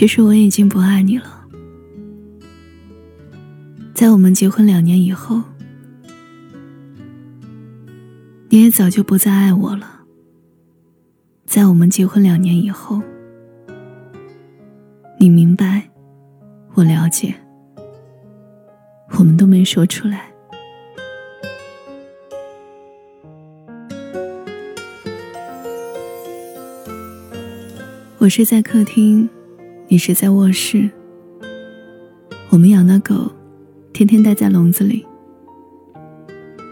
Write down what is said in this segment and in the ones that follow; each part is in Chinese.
其实我已经不爱你了。在我们结婚两年以后，你也早就不再爱我了。在我们结婚两年以后，你明白，我了解，我们都没说出来。我是在客厅，你是在卧室。我们养的狗，天天待在笼子里。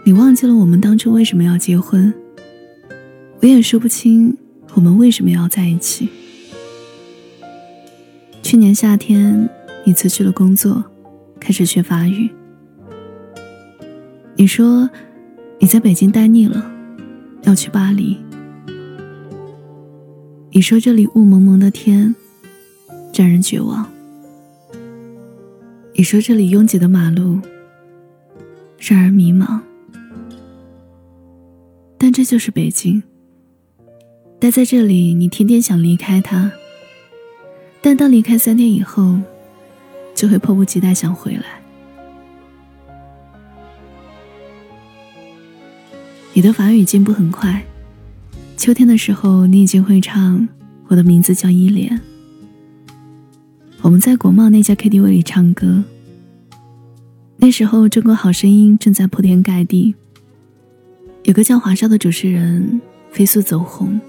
你忘记了我们当初为什么要结婚？我也说不清。我们为什么要在一起？去年夏天，你辞去了工作，开始学法语。你说你在北京待腻了，要去巴黎。你说这里雾蒙蒙的天，让人绝望。你说这里拥挤的马路，让人迷茫。但这就是北京。待在这里，你天天想离开他，但当离开三天以后，就会迫不及待想回来。你的法语进步很快，秋天的时候，你已经会唱《我的名字叫依莲》。我们在国贸那家 KTV 里唱歌，那时候《中国好声音》正在铺天盖地，有个叫华少的主持人飞速走红。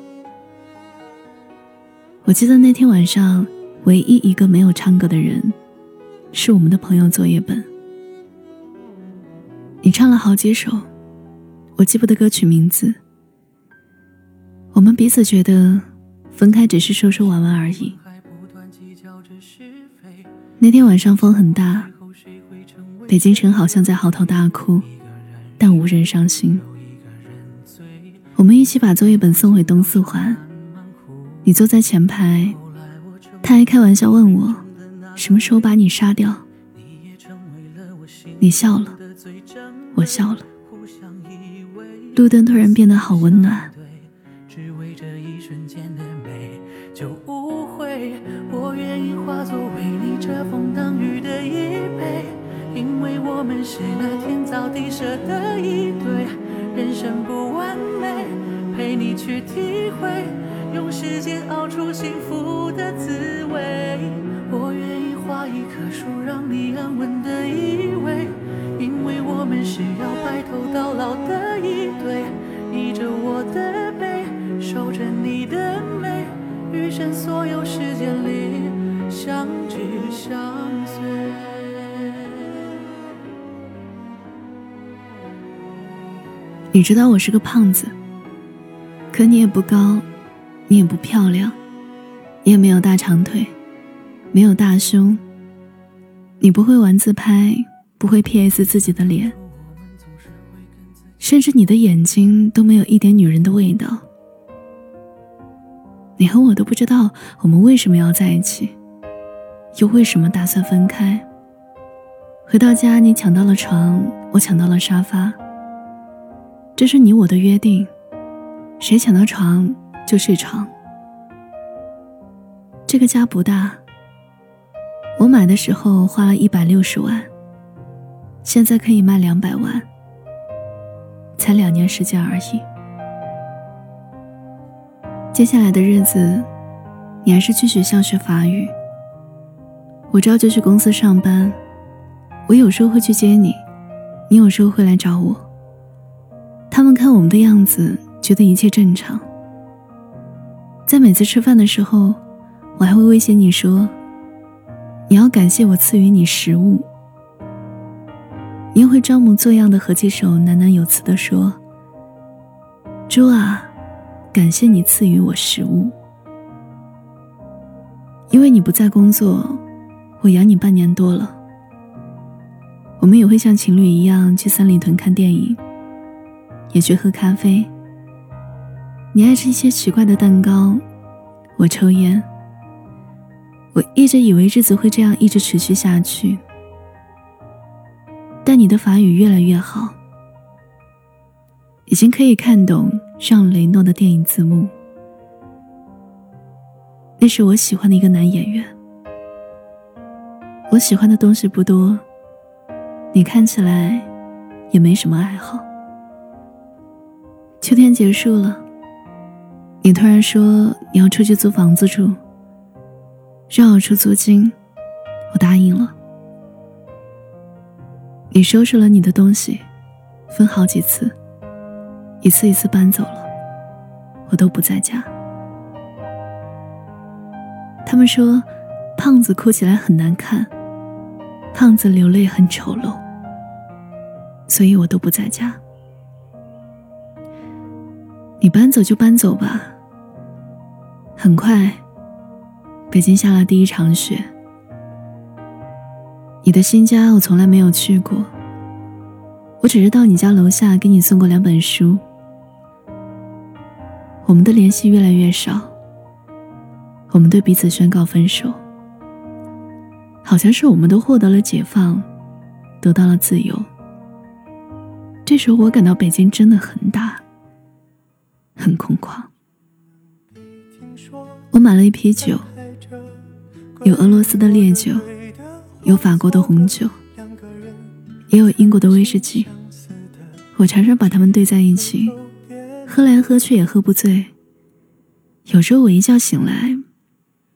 我记得那天晚上，唯一一个没有唱歌的人，是我们的朋友作业本。你唱了好几首，我记不得歌曲名字。我们彼此觉得，分开只是说说玩玩而已。那天晚上风很大，北京城好像在嚎啕大哭，但无人伤心。我们一起把作业本送回东四环。你坐在前排，他还开玩笑问我，什么时候把你杀掉？你笑了，我笑了。路灯突然变得好温暖。我愿意化作遮风挡雨的依偎，因为我们是那天造地设的一对。人生不完美，陪你去体会。用时间熬出幸福的滋味，我愿意画一棵树，让你安稳的依偎，因为我们是要你知道我是个胖子，可你也不高。你也不漂亮，你也没有大长腿，没有大胸。你不会玩自拍，不会 PS 自己的脸，甚至你的眼睛都没有一点女人的味道。你和我都不知道我们为什么要在一起，又为什么打算分开。回到家，你抢到了床，我抢到了沙发。这是你我的约定，谁抢到床？就睡床。这个家不大，我买的时候花了一百六十万，现在可以卖两百万，才两年时间而已。接下来的日子，你还是去学校学法语。我照旧去公司上班，我有时候会去接你，你有时候会来找我。他们看我们的样子，觉得一切正常。在每次吃饭的时候，我还会威胁你说：“你要感谢我赐予你食物。”你也会装模作样的合起手，喃喃有词的说：“猪啊，感谢你赐予我食物。”因为你不在工作，我养你半年多了。我们也会像情侣一样去三里屯看电影，也去喝咖啡。你爱吃一些奇怪的蛋糕，我抽烟。我一直以为日子会这样一直持续下去，但你的法语越来越好，已经可以看懂让雷诺的电影字幕。那是我喜欢的一个男演员。我喜欢的东西不多，你看起来也没什么爱好。秋天结束了，你突然说你要出去租房子住，让我出租金，我答应了。你收拾了你的东西，分好几次，一次一次搬走了，我都不在家。他们说，胖子哭起来很难看。胖子流泪很丑陋，所以我都不在家。你搬走就搬走吧。很快，北京下了第一场雪。你的新家我从来没有去过，我只是到你家楼下给你送过两本书。我们的联系越来越少，我们对彼此宣告分手。好像是我们都获得了解放，得到了自由。这时候我感到北京真的很大，很空旷。我买了一批酒，有俄罗斯的烈酒，有法国的红酒，也有英国的威士忌。我常常把它们兑在一起，喝来喝去也喝不醉。有时候我一觉醒来。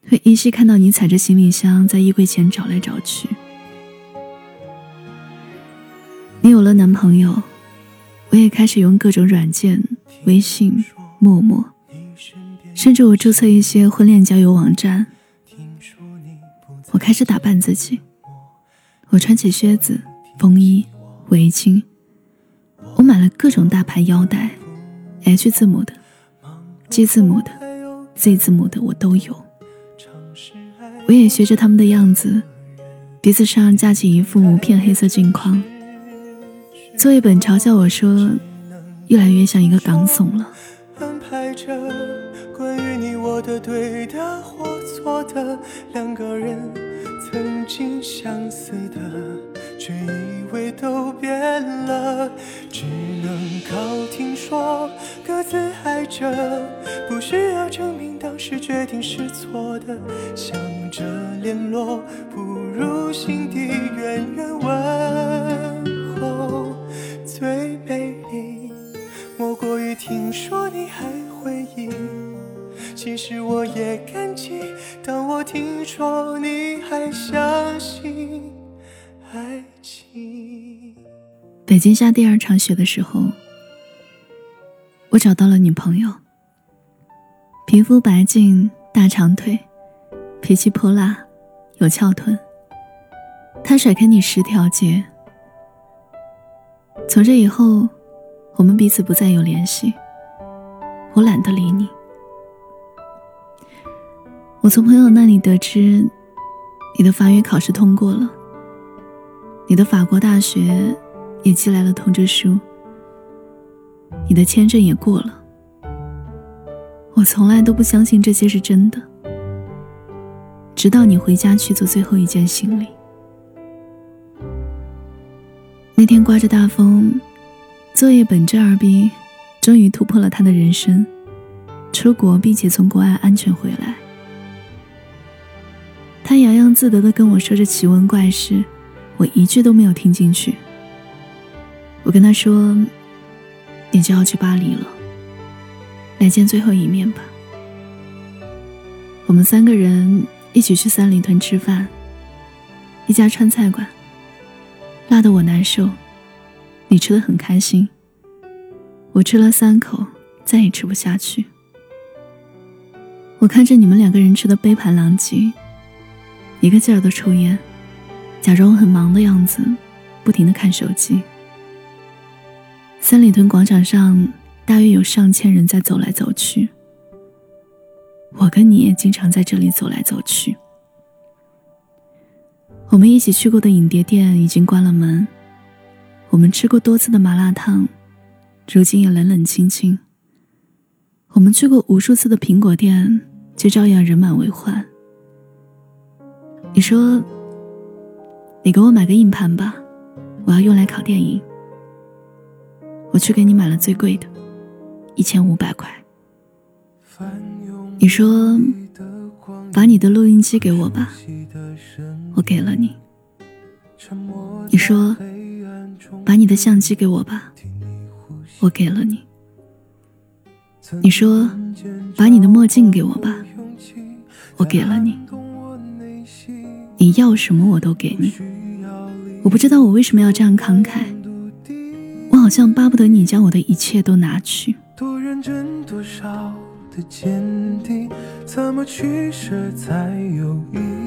会依稀看到你踩着行李箱在衣柜前找来找去。你有了男朋友，我也开始用各种软件，微信、陌陌，甚至我注册一些婚恋交友网站。我开始打扮自己，我穿起靴子、风衣、围巾，我买了各种大牌腰带，H 字母的、G 字母的、Z 字母的我都有。我也学着他们的样子，鼻子上架起一副无片黑色镜框。作业本嘲笑我说，越来越像一个港怂了。安排着关于你我的对的或错的，两个人曾经相似的，却以为都变了，只能靠听说，各自爱着，不需要证明当时决定是错的。想。着联络，不如心底远远问候。最美，莫过于听说你还回忆。其实我也感激，当我听说你还相信爱情。北京下第二场雪的时候，我找到了女朋友，皮肤白净，大长腿。脾气泼辣，有翘臀。他甩开你十条街。从这以后，我们彼此不再有联系。我懒得理你。我从朋友那里得知，你的法语考试通过了，你的法国大学也寄来了通知书，你的签证也过了。我从来都不相信这些是真的。直到你回家去做最后一件行李。那天刮着大风，作业本这二逼终于突破了他的人生，出国并且从国外安全回来。他洋洋自得地跟我说着奇闻怪事，我一句都没有听进去。我跟他说：“你就要去巴黎了，来见最后一面吧。”我们三个人。一起去三里屯吃饭，一家川菜馆。辣得我难受，你吃的很开心。我吃了三口，再也吃不下去。我看着你们两个人吃的杯盘狼藉，一个劲儿的抽烟，假装很忙的样子，不停的看手机。三里屯广场上大约有上千人在走来走去。我跟你也经常在这里走来走去。我们一起去过的影碟店已经关了门，我们吃过多次的麻辣烫，如今也冷冷清清。我们去过无数次的苹果店，却照样人满为患。你说：“你给我买个硬盘吧，我要用来拷电影。”我去给你买了最贵的，一千五百块。你说：“把你的录音机给我吧。”我给了你。你说：“把你的相机给我吧。”我给了你。你说：“把你的墨镜给我吧。”我给了你。你要什么我都给你。我不知道我为什么要这样慷慨。我好像巴不得你将我的一切都拿去。多认真，多少的坚定，怎么取舍才有意？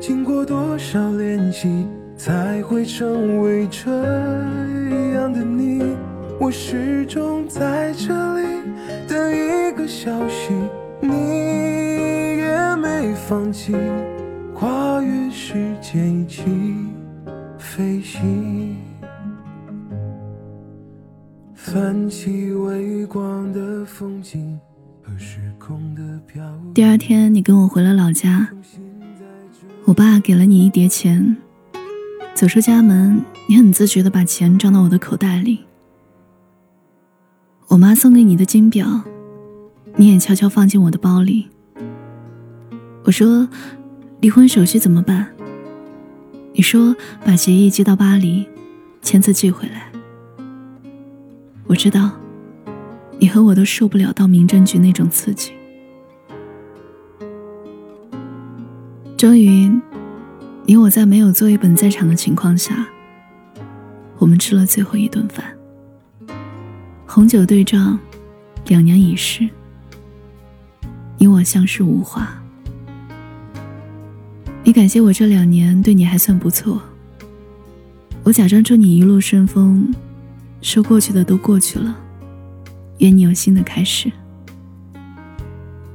经过多少练习，才会成为这样的你？我始终在这里等一个消息，你也没放弃，跨越时间一起飞行。泛起微光的风景和时空的漂第二天，你跟我回了老家，我爸给了你一叠钱。走出家门，你很自觉的把钱装到我的口袋里。我妈送给你的金表，你也悄悄放进我的包里。我说，离婚手续怎么办？你说把协议寄到巴黎，签字寄回来。我知道，你和我都受不了到民政局那种刺激。终于，你我在没有作业本在场的情况下，我们吃了最后一顿饭。红酒对撞，两年已逝，你我相视无话。你感谢我这两年对你还算不错，我假装祝你一路顺风。说过去的都过去了，愿你有新的开始。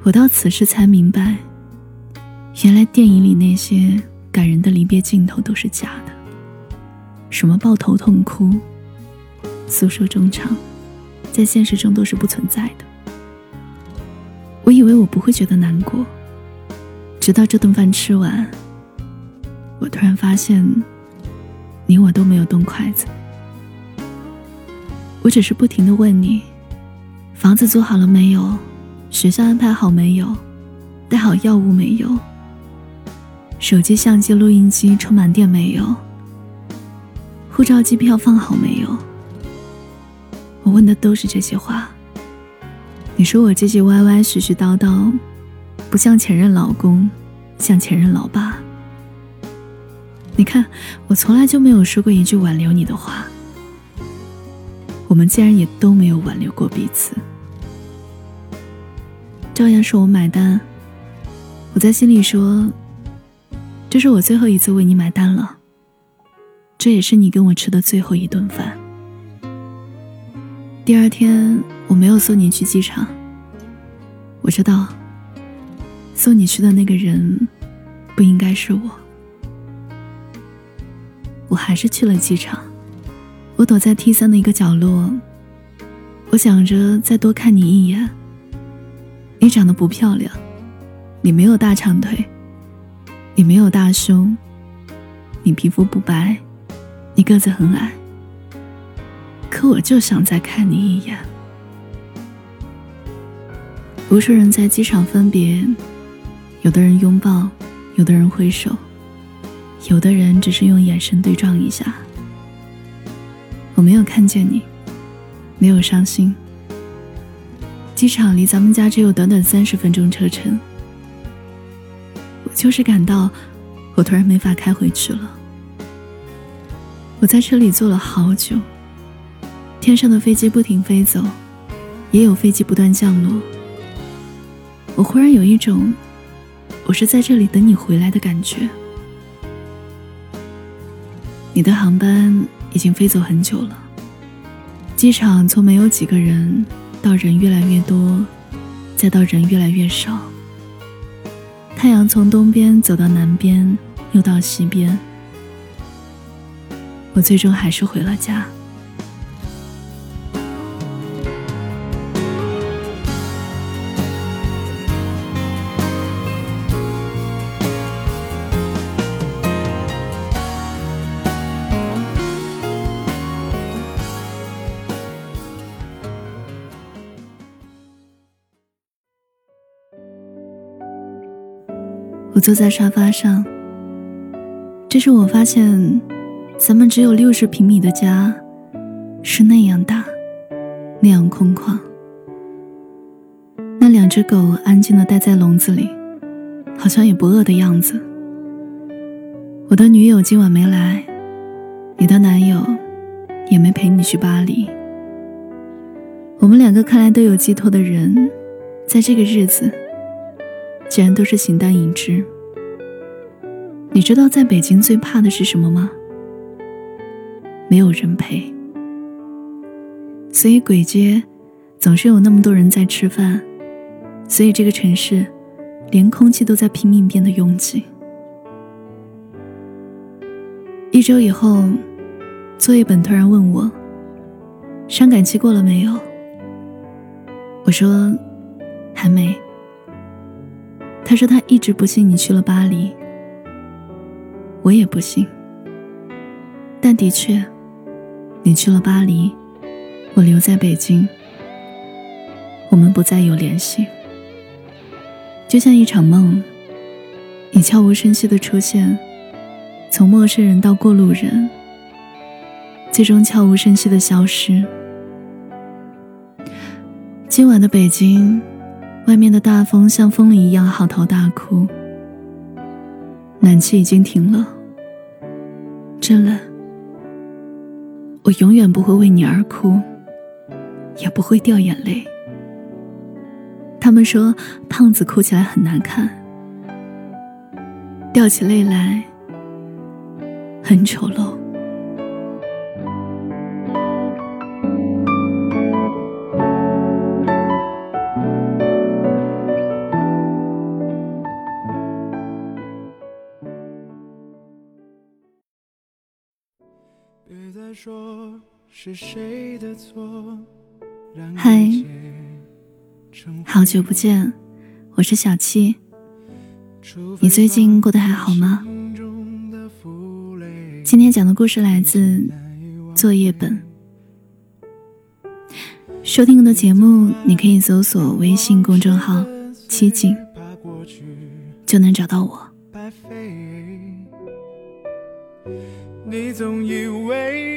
我到此时才明白，原来电影里那些感人的离别镜头都是假的，什么抱头痛哭、诉说衷肠，在现实中都是不存在的。我以为我不会觉得难过，直到这顿饭吃完，我突然发现，你我都没有动筷子。我只是不停的问你：房子租好了没有？学校安排好没有？带好药物没有？手机、相机、录音机充满电没有？护照、机票放好没有？我问的都是这些话。你说我唧唧歪歪、絮絮叨叨，不像前任老公，像前任老爸。你看，我从来就没有说过一句挽留你的话。我们竟然也都没有挽留过彼此，照样是我买单。我在心里说：“这是我最后一次为你买单了，这也是你跟我吃的最后一顿饭。”第二天，我没有送你去机场。我知道，送你去的那个人不应该是我。我还是去了机场。我躲在 T 三的一个角落，我想着再多看你一眼。你长得不漂亮，你没有大长腿，你没有大胸，你皮肤不白，你个子很矮。可我就想再看你一眼。无数人在机场分别，有的人拥抱，有的人挥手，有的人只是用眼神对撞一下。我没有看见你，没有伤心。机场离咱们家只有短短三十分钟车程，就是感到我突然没法开回去了。我在车里坐了好久，天上的飞机不停飞走，也有飞机不断降落。我忽然有一种，我是在这里等你回来的感觉。你的航班。已经飞走很久了。机场从没有几个人，到人越来越多，再到人越来越少。太阳从东边走到南边，又到西边。我最终还是回了家。我坐在沙发上，这时我发现，咱们只有六十平米的家，是那样大，那样空旷。那两只狗安静的待在笼子里，好像也不饿的样子。我的女友今晚没来，你的男友也没陪你去巴黎。我们两个看来都有寄托的人，在这个日子，竟然都是形单影只。你知道在北京最怕的是什么吗？没有人陪。所以鬼街总是有那么多人在吃饭，所以这个城市连空气都在拼命变得拥挤。一周以后，作业本突然问我：“伤感期过了没有？”我说：“还没。”他说：“他一直不信你去了巴黎。”我也不信，但的确，你去了巴黎，我留在北京，我们不再有联系，就像一场梦，你悄无声息的出现，从陌生人到过路人，最终悄无声息的消失。今晚的北京，外面的大风像风铃一样嚎啕大哭，暖气已经停了。真冷，我永远不会为你而哭，也不会掉眼泪。他们说胖子哭起来很难看，掉起泪来很丑陋。嗨，好久不见，我是小七。你最近过得还好吗？今天讲的故事来自作业本。收听更多节目，你可以搜索微信公众号“七景”，就能找到我。你总以为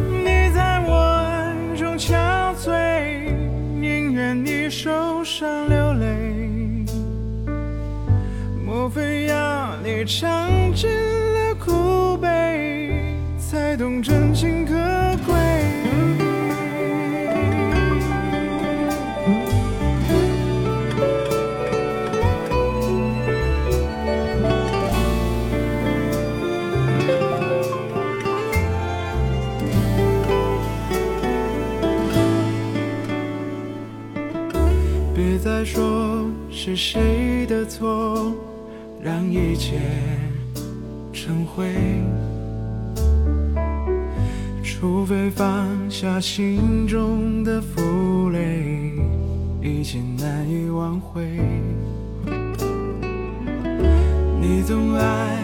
上流泪。莫非要你尝尽了苦悲，才懂真情可让一切成灰。除非放下心中的负累，一切难以挽回。你总爱